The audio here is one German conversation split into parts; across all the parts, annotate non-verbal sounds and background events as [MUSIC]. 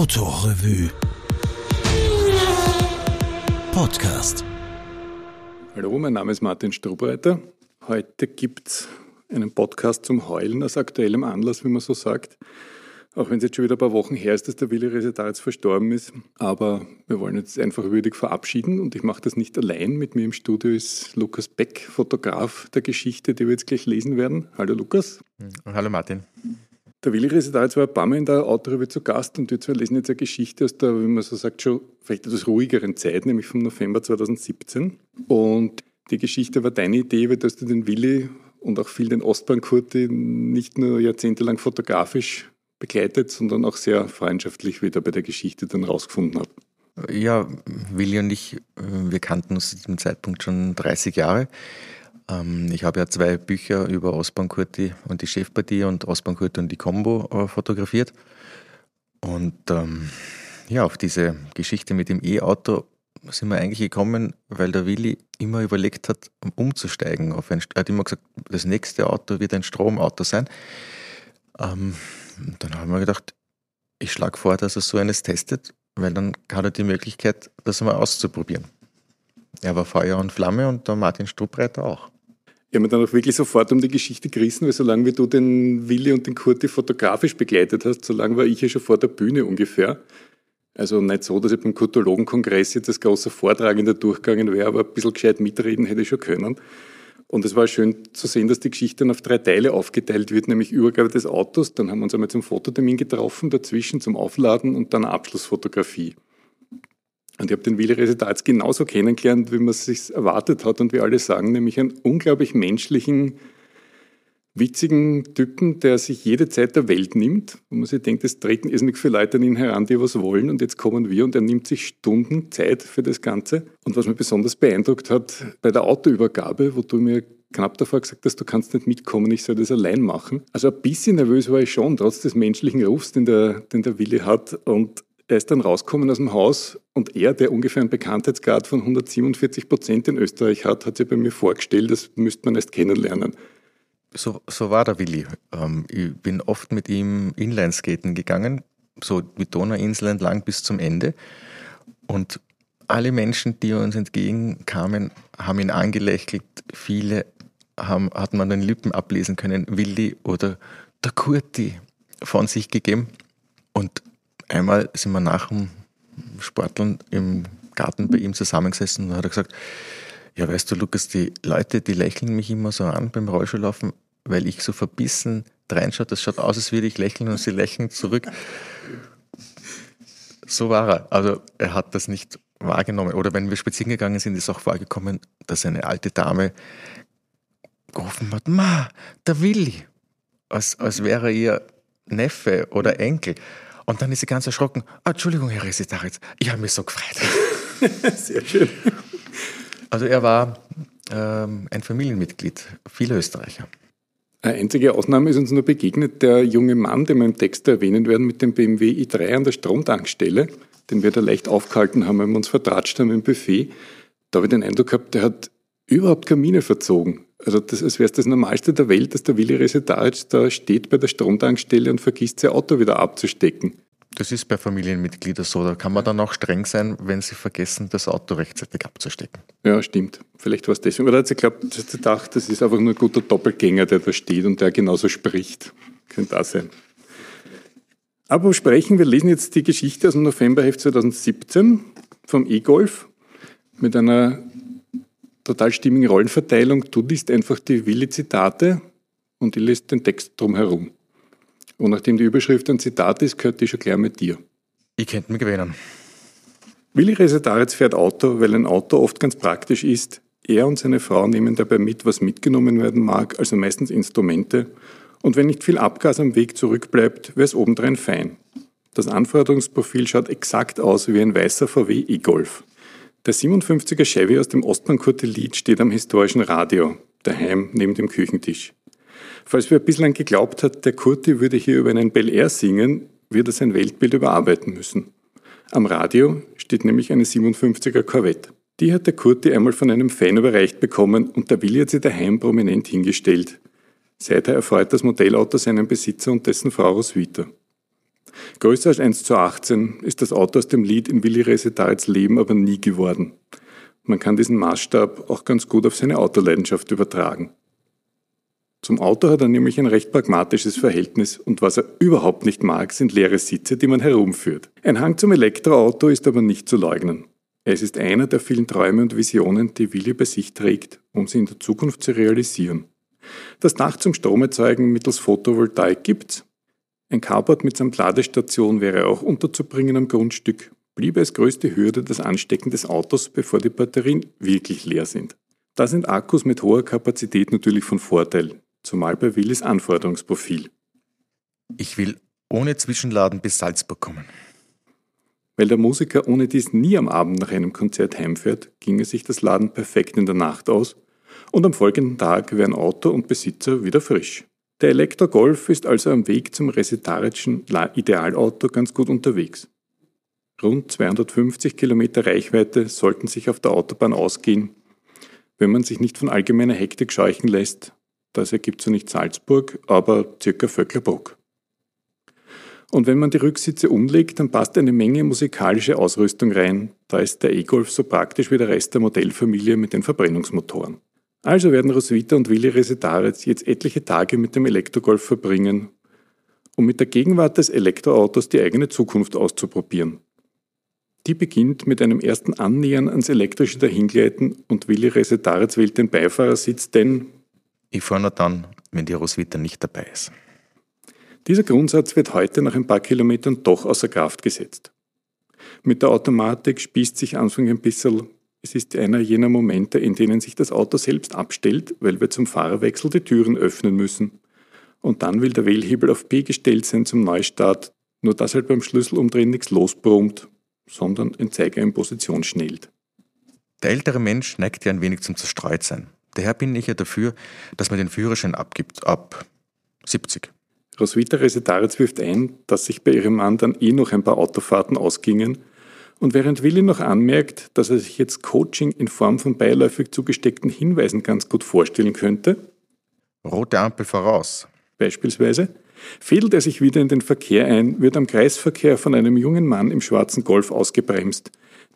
Autorevue Podcast. Hallo, mein Name ist Martin Strubreiter. Heute gibt es einen Podcast zum Heulen aus aktuellem Anlass, wie man so sagt. Auch wenn es jetzt schon wieder ein paar Wochen her ist, dass der Willi Resetaritz verstorben ist. Aber wir wollen uns einfach würdig verabschieden und ich mache das nicht allein. Mit mir im Studio ist Lukas Beck, Fotograf der Geschichte, die wir jetzt gleich lesen werden. Hallo Lukas. Hallo Martin. Der Willi Resetaritz war ein paar Mal in der Autorevue zu Gast und wir zwei lesen jetzt eine Geschichte aus der, wie man so sagt, schon vielleicht etwas ruhigeren Zeit, nämlich vom November 2017. Und die Geschichte war deine Idee, weil du den Willi und auch viel den Ostbahn-Kurti nicht nur jahrzehntelang fotografisch begleitet, sondern auch sehr freundschaftlich wieder bei der Geschichte dann rausgefunden habe. Ja, Willi und ich, äh, wir kannten uns zu diesem Zeitpunkt schon 30 Jahre. Ähm, ich habe ja zwei Bücher über Osborn Kurti und die Chefpartie und Osborn Kurti und die Combo äh, fotografiert. Und ähm, ja, auf diese Geschichte mit dem E-Auto sind wir eigentlich gekommen, weil der Willi immer überlegt hat, umzusteigen. Auf ein, er hat immer gesagt, das nächste Auto wird ein Stromauto sein. Ähm, dann haben wir gedacht, ich schlage vor, dass er so eines testet, weil dann hat er die Möglichkeit, das mal auszuprobieren. Er war Feuer und Flamme und der Martin Strubbreiter auch. Ich habe mir dann auch wirklich sofort um die Geschichte gerissen, weil solange wie du den Willi und den Kurti fotografisch begleitet hast, solange war ich ja schon vor der Bühne ungefähr. Also nicht so, dass ich beim Kurtologenkongress jetzt als großer Vortragender durchgegangen wäre, aber ein bisschen gescheit mitreden hätte ich schon können. Und es war schön zu sehen, dass die Geschichte dann auf drei Teile aufgeteilt wird, nämlich Übergabe des Autos, dann haben wir uns einmal zum Fototermin getroffen, dazwischen zum Aufladen und dann Abschlussfotografie. Und ich habe den Willi Residatz genauso kennengelernt, wie man es sich erwartet hat und wie alle sagen, nämlich einen unglaublich menschlichen, witzigen Typen, der sich jede Zeit der Welt nimmt, wo man sich denkt, es treten irrsinnig viele Leute an ihn heran, die was wollen und jetzt kommen wir und er nimmt sich Stunden Zeit für das Ganze. Und was mich besonders beeindruckt hat, bei der Autoübergabe, wo du mir knapp davor gesagt hast, du kannst nicht mitkommen, ich soll das allein machen. Also ein bisschen nervös war ich schon, trotz des menschlichen Rufs, den der, den der Willi hat und er ist dann rausgekommen aus dem Haus und er, der ungefähr einen Bekanntheitsgrad von 147 Prozent in Österreich hat, hat sich bei mir vorgestellt, das müsste man erst kennenlernen. So, so war der Willi. Ähm, ich bin oft mit ihm Inlineskaten gegangen, so die Donauinsel entlang bis zum Ende. Und alle Menschen, die uns entgegenkamen, haben ihn angelächelt. Viele haben, hat man den Lippen ablesen können, Willi oder der Kurti von sich gegeben. Und einmal sind wir nach dem Sporteln im Garten bei ihm zusammengesessen und hat er gesagt, ja, weißt du, Lukas, die Leute, die lächeln mich immer so an beim Rollschuhlaufen, weil ich so verbissen reinschaue. Das schaut aus, als würde ich lächeln und sie lächeln zurück. So war er. Also er hat das nicht wahrgenommen. Oder wenn wir spazieren gegangen sind, ist auch vorgekommen, dass eine alte Dame gerufen hat, Ma, der Willi. Als, als wäre ihr Neffe oder Enkel. Und dann ist sie ganz erschrocken. Ah, Entschuldigung, Herr Resitaritz, ich habe mich so gefreut. [LAUGHS] Sehr schön. Also er war ähm, ein Familienmitglied vieler Österreicher. Eine einzige Ausnahme ist uns nur begegnet, der junge Mann, den wir im Text erwähnen werden, mit dem BMW i3 an der Stromtankstelle, den wir da leicht aufgehalten haben, wenn wir uns vertratscht haben im Buffet. Da habe ich den Eindruck gehabt, der hat überhaupt Kamine verzogen. Also das, als wäre es das Normalste der Welt, dass der Willi Resetaric da steht bei der Stromtankstelle und vergisst, sein Auto wieder abzustecken. Das ist bei Familienmitgliedern so. Da kann man dann auch streng sein, wenn sie vergessen, das Auto rechtzeitig abzustecken. Ja, stimmt. Vielleicht war es deswegen. Oder hat sie sie gedacht, das ist einfach nur ein guter Doppelgänger, der da steht und der genauso spricht. Könnte das sein. Aber sprechen, wir lesen jetzt die Geschichte aus dem Novemberheft 2017 vom E-Golf mit einer total stimmigen Rollenverteilung. Du liest einfach die Willi-Zitate und ich lese den Text drumherum. Und nachdem die Überschrift ein Zitat ist, gehört die schon gleich mit dir. Ich könnte mich gewinnen. Willi Resetaritz fährt Auto, weil ein Auto oft ganz praktisch ist. Er und seine Frau nehmen dabei mit, was mitgenommen werden mag, also meistens Instrumente. Und wenn nicht viel Abgas am Weg zurückbleibt, wäre es obendrein fein. Das Anforderungsprofil schaut exakt aus wie ein weißer VW e-Golf. Der 57er Chevy aus dem Ostbahnkurtelit steht am historischen Radio, daheim neben dem Küchentisch. Falls wer bislang geglaubt hat, der Kurti würde hier über einen Bel Air singen, wird er sein Weltbild überarbeiten müssen. Am Radio steht nämlich eine 57er Corvette. Die hat der Kurti einmal von einem Fan überreicht bekommen und der Willi hat sie daheim prominent hingestellt. Seither erfreut das Modellauto seinen Besitzer und dessen Frau Roswitha. Größer als 1 zu 18 ist das Auto aus dem Lied in Willi Resetarits Leben aber nie geworden. Man kann diesen Maßstab auch ganz gut auf seine Autoleidenschaft übertragen. Zum Auto hat er nämlich ein recht pragmatisches Verhältnis und was er überhaupt nicht mag, sind leere Sitze, die man herumführt. Ein Hang zum Elektroauto ist aber nicht zu leugnen. Es ist einer der vielen Träume und Visionen, die Willi bei sich trägt, um sie in der Zukunft zu realisieren. Das Dach zum Stromerzeugen mittels Photovoltaik gibt's. Ein Carport mit samt Ladestation wäre auch unterzubringen am Grundstück, bliebe als größte Hürde das Anstecken des Autos, bevor die Batterien wirklich leer sind. Da sind Akkus mit hoher Kapazität natürlich von Vorteil, zumal bei Willis Anforderungsprofil. Ich will ohne Zwischenladen bis Salzburg kommen. Weil der Musiker ohne dies nie am Abend nach einem Konzert heimfährt, ginge sich das Laden perfekt in der Nacht aus und am folgenden Tag wären Auto und Besitzer wieder frisch. Der Elektro-Golf ist also am Weg zum resitarischen Idealauto ganz gut unterwegs. Rund 250 Kilometer Reichweite sollten sich auf der Autobahn ausgehen, wenn man sich nicht von allgemeiner Hektik scheuchen lässt das ergibt so nicht Salzburg, aber circa Vöcklerbruck. Und wenn man die Rücksitze umlegt, dann passt eine Menge musikalische Ausrüstung rein. Da ist der E-Golf so praktisch wie der Rest der Modellfamilie mit den Verbrennungsmotoren. Also werden Roswitha und Willi Resetaritz jetzt etliche Tage mit dem Elektrogolf verbringen, um mit der Gegenwart des Elektroautos die eigene Zukunft auszuprobieren. Die beginnt mit einem ersten Annähern ans elektrische Dahingleiten und Willi Resetaritz wählt den Beifahrersitz, denn ich fahre nur dann, wenn die Roswitha nicht dabei ist. Dieser Grundsatz wird heute nach ein paar Kilometern doch außer Kraft gesetzt. Mit der Automatik spießt sich Anfang ein bisschen. Es ist einer jener Momente, in denen sich das Auto selbst abstellt, weil wir zum Fahrerwechsel die Türen öffnen müssen. Und dann will der Wählhebel auf P gestellt sein zum Neustart, nur dass halt beim Schlüsselumdrehen nichts losbrummt, sondern ein Zeiger in Position schnellt. Der ältere Mensch neigt ja ein wenig zum Zerstreutsein. Daher bin ich ja dafür, dass man den Führerschein abgibt ab 70. Roswitha Resetaritz wirft ein, dass sich bei ihrem Mann dann eh noch ein paar Autofahrten ausgingen und während Willi noch anmerkt, dass er sich jetzt Coaching in Form von beiläufig zugesteckten Hinweisen ganz gut vorstellen könnte. Rote Ampel voraus. Beispielsweise. Fädelt er sich wieder in den Verkehr ein, wird am Kreisverkehr von einem jungen Mann im schwarzen Golf ausgebremst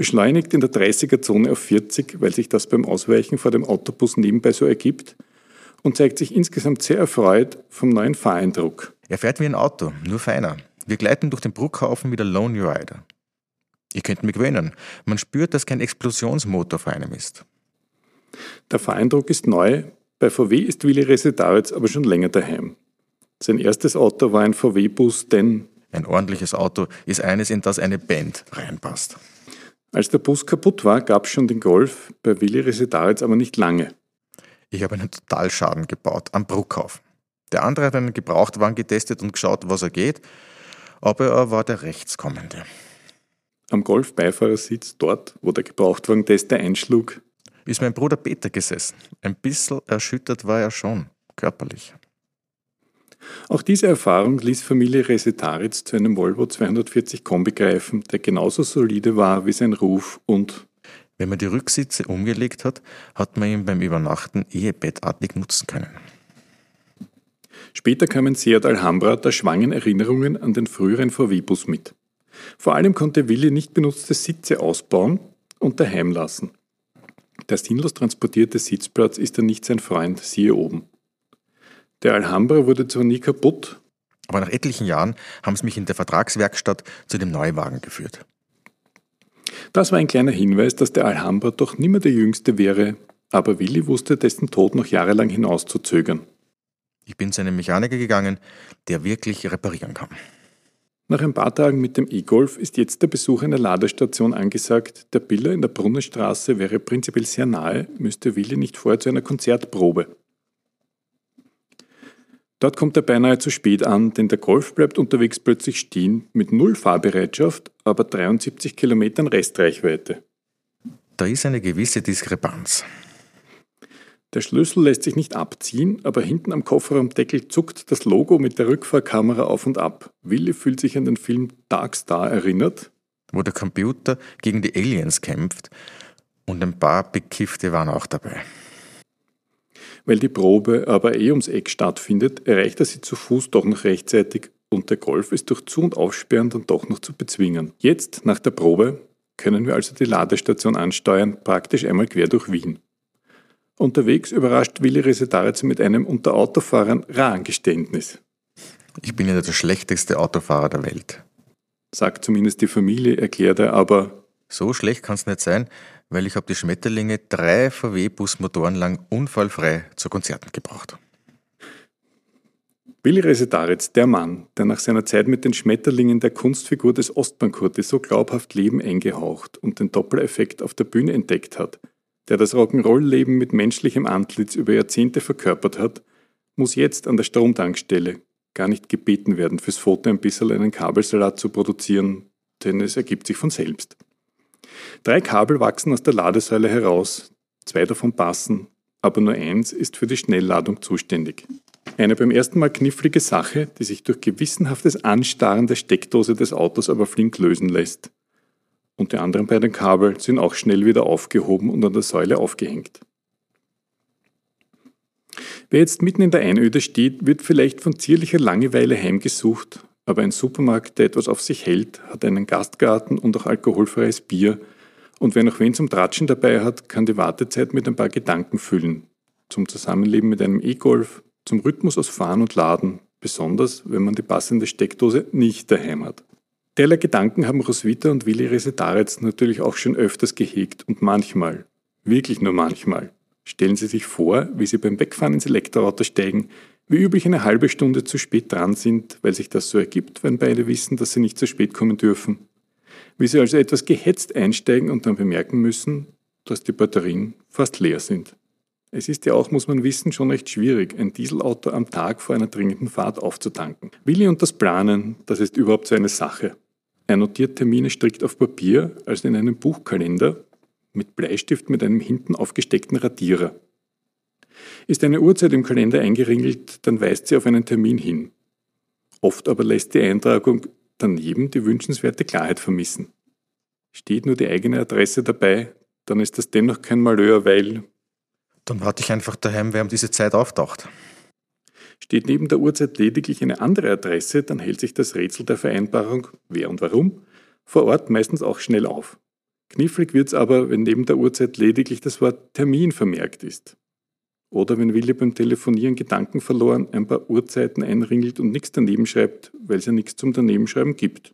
beschleunigt in der 30er-Zone auf 40, weil sich das beim Ausweichen vor dem Autobus nebenbei so ergibt und zeigt sich insgesamt sehr erfreut vom neuen Fahreindruck. Er fährt wie ein Auto, nur feiner. Wir gleiten durch den Bruckhaufen wie der Lone Rider. Ihr könnt mich gewöhnen. Man spürt, dass kein Explosionsmotor vor einem ist. Der Fahreindruck ist neu. Bei VW ist Willi Resetaritz aber schon länger daheim. Sein erstes Auto war ein VW-Bus, denn ein ordentliches Auto ist eines, in das eine Band reinpasst. Als der Bus kaputt war, gab es schon den Golf, bei Willi Resetaritz aber nicht lange. Ich habe einen Totalschaden gebaut am Bruckhaufen. Der andere hat einen Gebrauchtwagen getestet und geschaut, was er geht, aber er war der Rechtskommende. Am Golf-Beifahrersitz, dort, wo der Gebrauchtwagentester einschlug, ist mein Bruder Peter gesessen. Ein bisschen erschüttert war er schon, körperlich. Auch diese Erfahrung ließ Familie Resetaritz zu einem Volvo 240 Kombi greifen, der genauso solide war wie sein Ruf und wenn man die Rücksitze umgelegt hat, hat man ihn beim Übernachten ehebettartig nutzen können. Später kam ein Seat Alhambra der schwangen Erinnerungen an den früheren VW-Bus mit. Vor allem konnte Willi nicht benutzte Sitze ausbauen und daheim lassen. Der sinnlos transportierte Sitzplatz ist dann nicht sein Freund, siehe oben. Der Alhambra wurde zwar nie kaputt, aber nach etlichen Jahren haben sie mich in der Vertragswerkstatt zu dem Neuwagen geführt. Das war ein kleiner Hinweis, dass der Alhambra doch nimmer der Jüngste wäre, aber Willi wusste dessen Tod noch jahrelang hinauszuzögern. Ich bin zu einem Mechaniker gegangen, der wirklich reparieren kann. Nach ein paar Tagen mit dem E-Golf ist jetzt der Besuch einer Ladestation angesagt. Der Biller in der Brunnenstraße wäre prinzipiell sehr nahe, müsste Willi nicht vorher zu einer Konzertprobe. Dort kommt er beinahe zu spät an, denn der Golf bleibt unterwegs plötzlich stehen mit null Fahrbereitschaft, aber 73 Kilometern Restreichweite. Da ist eine gewisse Diskrepanz. Der Schlüssel lässt sich nicht abziehen, aber hinten am Kofferraumdeckel zuckt das Logo mit der Rückfahrkamera auf und ab. Willi fühlt sich an den Film Dark Star erinnert, wo der Computer gegen die Aliens kämpft und ein paar Bekiffte waren auch dabei. Weil die Probe aber eh ums Eck stattfindet, erreicht er sie zu Fuß doch noch rechtzeitig und der Golf ist durch Zu- und Aufsperren dann doch noch zu bezwingen. Jetzt, nach der Probe, können wir also die Ladestation ansteuern, praktisch einmal quer durch Wien. Unterwegs überrascht Willi Resetaritz mit einem unter Autofahrern raren Geständnis. Ich bin ja der schlechteste Autofahrer der Welt. Sagt zumindest die Familie, erklärt er aber. So schlecht kann es nicht sein, weil ich habe die Schmetterlinge drei VW-Busmotoren lang unfallfrei zu Konzerten gebracht. Willi Resetaritz, der Mann, der nach seiner Zeit mit den Schmetterlingen der Kunstfigur des Ostbankurti so glaubhaft Leben eingehaucht und den Doppeleffekt auf der Bühne entdeckt hat, der das Rock'n'Roll-Leben mit menschlichem Antlitz über Jahrzehnte verkörpert hat, muss jetzt an der Stromtankstelle gar nicht gebeten werden, fürs Foto ein bisschen einen Kabelsalat zu produzieren, denn es ergibt sich von selbst. Drei Kabel wachsen aus der Ladesäule heraus, zwei davon passen, aber nur eins ist für die Schnellladung zuständig. Eine beim ersten Mal knifflige Sache, die sich durch gewissenhaftes Anstarren der Steckdose des Autos aber flink lösen lässt. Und die anderen beiden Kabel sind auch schnell wieder aufgehoben und an der Säule aufgehängt. Wer jetzt mitten in der Einöde steht, wird vielleicht von zierlicher Langeweile heimgesucht, aber ein Supermarkt, der etwas auf sich hält, hat einen Gastgarten und auch alkoholfreies Bier, und wer noch wen zum Tratschen dabei hat, kann die Wartezeit mit ein paar Gedanken füllen. Zum Zusammenleben mit einem E-Golf, zum Rhythmus aus Fahren und Laden, besonders wenn man die passende Steckdose nicht daheim hat. Derlei Gedanken haben Roswitha und Willi Resetaritz natürlich auch schon öfters gehegt und manchmal, wirklich nur manchmal, stellen sie sich vor, wie sie beim Wegfahren ins Elektroauto steigen, wie üblich eine halbe Stunde zu spät dran sind, weil sich das so ergibt, wenn beide wissen, dass sie nicht zu spät kommen dürfen. Wie sie also etwas gehetzt einsteigen und dann bemerken müssen, dass die Batterien fast leer sind. Es ist ja auch, muss man wissen, schon recht schwierig, ein Dieselauto am Tag vor einer dringenden Fahrt aufzutanken. Willi und das Planen, das ist überhaupt so eine Sache. Er notiert Termine strikt auf Papier, also in einem Buchkalender, mit Bleistift mit einem hinten aufgesteckten Radierer. Ist eine Uhrzeit im Kalender eingeringelt, dann weist sie auf einen Termin hin. Oft aber lässt die Eintragung daneben die wünschenswerte Klarheit vermissen. Steht nur die eigene Adresse dabei, dann ist das dennoch kein Malheur, weil dann warte ich einfach daheim, wer um diese Zeit auftaucht. Steht neben der Uhrzeit lediglich eine andere Adresse, dann hält sich das Rätsel der Vereinbarung, wer und warum, vor Ort meistens auch schnell auf. Knifflig wird's aber, wenn neben der Uhrzeit lediglich das Wort Termin vermerkt ist. Oder wenn Willi beim Telefonieren Gedanken verloren ein paar Uhrzeiten einringelt und nichts daneben schreibt, weil es ja nichts zum Danebenschreiben gibt.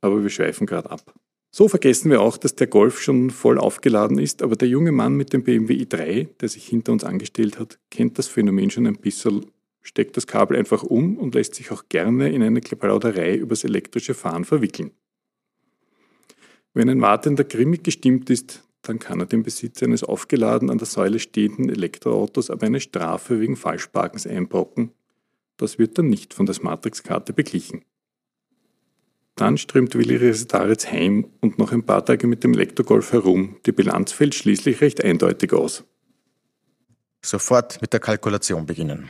Aber wir schweifen gerade ab. So vergessen wir auch, dass der Golf schon voll aufgeladen ist, aber der junge Mann mit dem BMW i3, der sich hinter uns angestellt hat, kennt das Phänomen schon ein bisschen, steckt das Kabel einfach um und lässt sich auch gerne in eine Plauderei übers elektrische Fahren verwickeln. Wenn ein Wartender grimmig gestimmt ist, dann kann er dem Besitzer eines aufgeladen an der Säule stehenden Elektroautos aber eine Strafe wegen Falschparkens einbrocken. Das wird dann nicht von der Matrix-Karte beglichen. Dann strömt Willi Resetaritz heim und noch ein paar Tage mit dem Elektrogolf herum. Die Bilanz fällt schließlich recht eindeutig aus. Sofort mit der Kalkulation beginnen.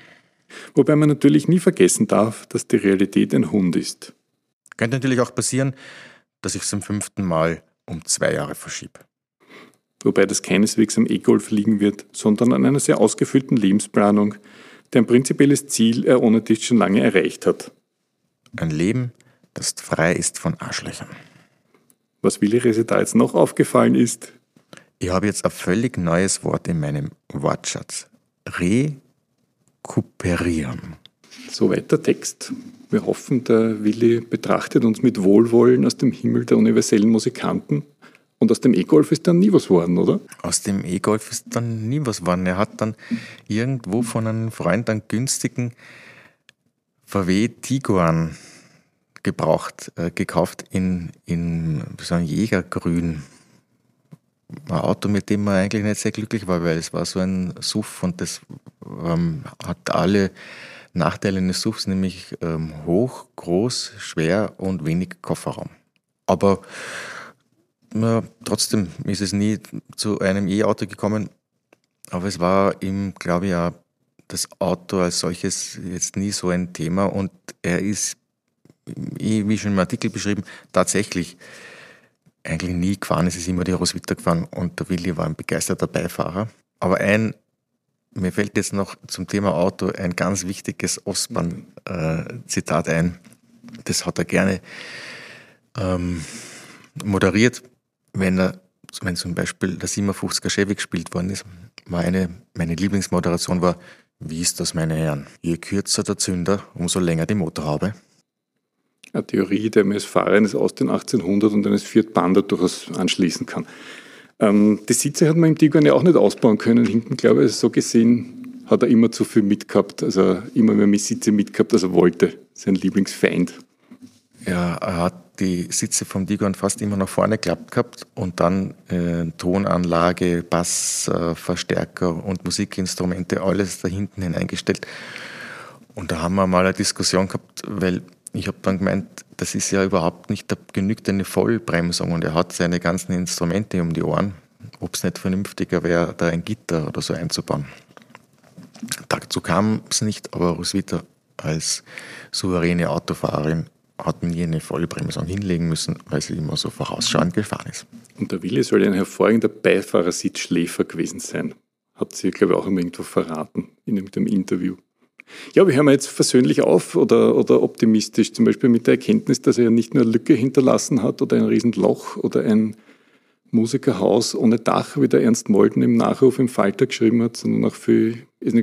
Wobei man natürlich nie vergessen darf, dass die Realität ein Hund ist. Könnte natürlich auch passieren, dass ich es zum fünften Mal um zwei Jahre verschiebe. Wobei das keineswegs am E-Golf liegen wird, sondern an einer sehr ausgefüllten Lebensplanung, deren prinzipielles Ziel er ohne dies schon lange erreicht hat. Ein Leben, das frei ist von Arschlöchern. Was Willi Rese da jetzt noch aufgefallen ist? Ich habe jetzt ein völlig neues Wort in meinem Wortschatz. Rekuperieren. Soweit der Text. Wir hoffen, der Willi betrachtet uns mit Wohlwollen aus dem Himmel der universellen Musikanten. Und aus dem E-Golf ist dann nie was geworden, oder? Aus dem E-Golf ist dann nie was geworden. Er hat dann irgendwo von einem Freund einen günstigen VW Tiguan gebraucht, äh, gekauft in, in so einem Jägergrün. Ein Auto, mit dem man eigentlich nicht sehr glücklich war, weil es war so ein Suff und das ähm, hat alle Nachteile eines Suffs, nämlich ähm, hoch, groß, schwer und wenig Kofferraum. Aber ja, trotzdem ist es nie zu einem E-Auto gekommen, aber es war ihm, glaube ich, auch das Auto als solches jetzt nie so ein Thema und er ist wie schon im Artikel beschrieben, tatsächlich eigentlich nie gefahren. Es ist immer die Roswitha gefahren und der Willi war ein begeisterter Beifahrer. Aber ein, mir fällt jetzt noch zum Thema Auto ein ganz wichtiges Ostbahn-Zitat ein. das hat er gerne ähm, moderiert, wenn er, wenn zum Beispiel der 57er Chevy gespielt worden ist, meine, meine Lieblingsmoderation war, wie ist das, meine Herren? Je kürzer der Zünder, umso länger die Motorhaube. Eine Theorie, die man als Fahrer eines aus den 1800 und eines Fiat Panda durchaus anschließen kann. Ähm, die Sitze hat man im Tiguan ja auch nicht ausbauen können. Hinten, glaube ich, so gesehen hat er immer zu viel mitgehabt, also immer mehr Sitze mitgehabt, als er wollte. Sein Lieblingsfeind. Ja, er hat die Sitze vom Digon fast immer nach vorne geklappt gehabt und dann äh, Tonanlage, Bassverstärker äh, und Musikinstrumente, alles da hinten hineingestellt. Und da haben wir mal eine Diskussion gehabt, weil ich habe dann gemeint, das ist ja überhaupt nicht, da genügt eine Vollbremsung und er hat seine ganzen Instrumente um die Ohren. Ob es nicht vernünftiger wäre, da ein Gitter oder so einzubauen. Dazu kam es nicht, aber Roswitha als souveräne Autofahrerin hat nie eine Vollbremsung hinlegen müssen, weil sie immer so vorausschauend gefahren ist. Und der Wille soll ein hervorragender Beifahrersitzschläfer gewesen sein. Hat sie, glaube ich, auch immer irgendwo verraten in einem Interview. Ja, wir hören jetzt versöhnlich auf oder, oder optimistisch, zum Beispiel mit der Erkenntnis, dass er nicht nur eine Lücke hinterlassen hat oder ein Riesenloch oder ein Musikerhaus ohne Dach, wie der Ernst Molden im Nachruf im Falter geschrieben hat, sondern auch für,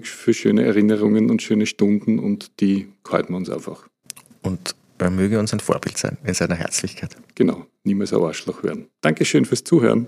für schöne Erinnerungen und schöne Stunden und die halten wir uns einfach. Und er möge uns ein Vorbild sein in seiner Herzlichkeit. Genau, niemals ein Arschloch werden. Dankeschön fürs Zuhören.